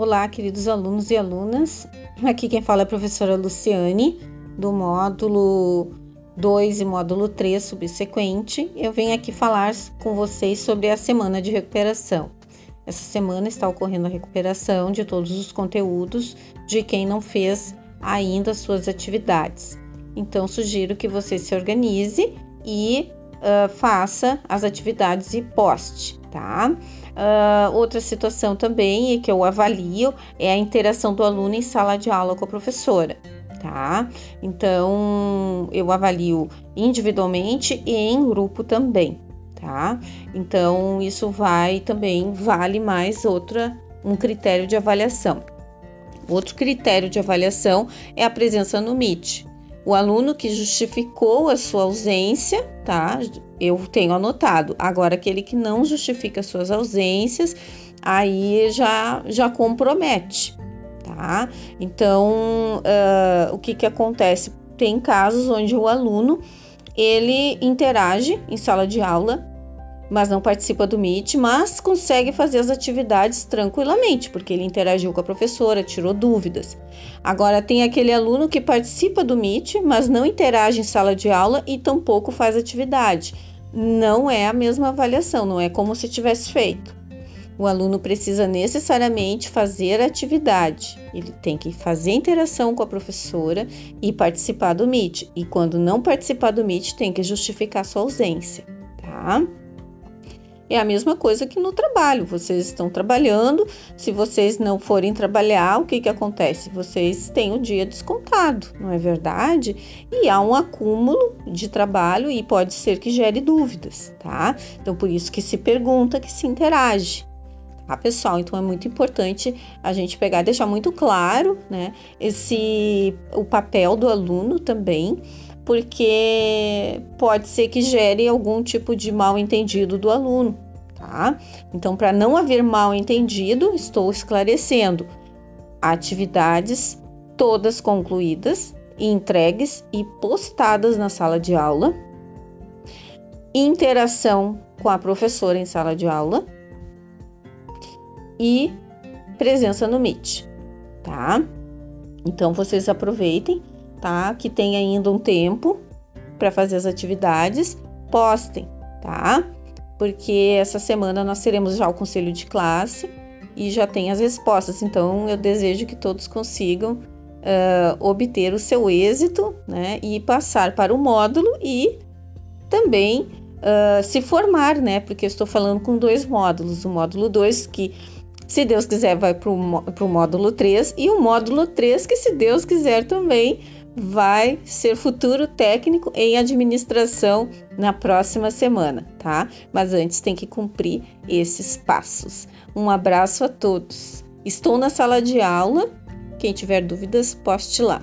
Olá, queridos alunos e alunas. Aqui quem fala é a professora Luciane, do módulo 2 e módulo 3 subsequente. Eu venho aqui falar com vocês sobre a semana de recuperação. Essa semana está ocorrendo a recuperação de todos os conteúdos de quem não fez ainda suas atividades. Então, sugiro que você se organize e uh, faça as atividades e poste, tá? Uh, outra situação também é que eu avalio é a interação do aluno em sala de aula com a professora, tá? Então, eu avalio individualmente e em grupo também, tá? Então, isso vai também, vale mais outra, um critério de avaliação. Outro critério de avaliação é a presença no Meet. O aluno que justificou a sua ausência, tá? Eu tenho anotado. Agora, aquele que não justifica suas ausências, aí já, já compromete, tá? Então, uh, o que que acontece? Tem casos onde o aluno ele interage em sala de aula, mas não participa do Meet, mas consegue fazer as atividades tranquilamente, porque ele interagiu com a professora, tirou dúvidas. Agora tem aquele aluno que participa do Meet, mas não interage em sala de aula e tampouco faz atividade. Não é a mesma avaliação, não é como se tivesse feito. O aluno precisa necessariamente fazer atividade. Ele tem que fazer interação com a professora e participar do Meet. E quando não participar do Meet, tem que justificar sua ausência, tá? É a mesma coisa que no trabalho. Vocês estão trabalhando, se vocês não forem trabalhar, o que, que acontece? Vocês têm o dia descontado, não é verdade? E há um acúmulo de trabalho e pode ser que gere dúvidas, tá? Então, por isso que se pergunta, que se interage. Tá, pessoal? Então é muito importante a gente pegar, deixar muito claro, né, esse o papel do aluno também, porque pode ser que gere algum tipo de mal entendido do aluno, tá? Então, para não haver mal entendido, estou esclarecendo atividades todas concluídas, entregues e postadas na sala de aula, interação com a professora em sala de aula e presença no Meet, tá? Então, vocês aproveitem tá? Que tem ainda um tempo para fazer as atividades, postem, tá? Porque essa semana nós teremos já o conselho de classe e já tem as respostas. Então eu desejo que todos consigam uh, obter o seu êxito, né? E passar para o módulo e também uh, se formar, né? Porque eu estou falando com dois módulos. O módulo 2 que se Deus quiser, vai para o módulo 3, e o módulo 3, que se Deus quiser também vai ser futuro técnico em administração na próxima semana, tá? Mas antes tem que cumprir esses passos. Um abraço a todos. Estou na sala de aula. Quem tiver dúvidas, poste lá.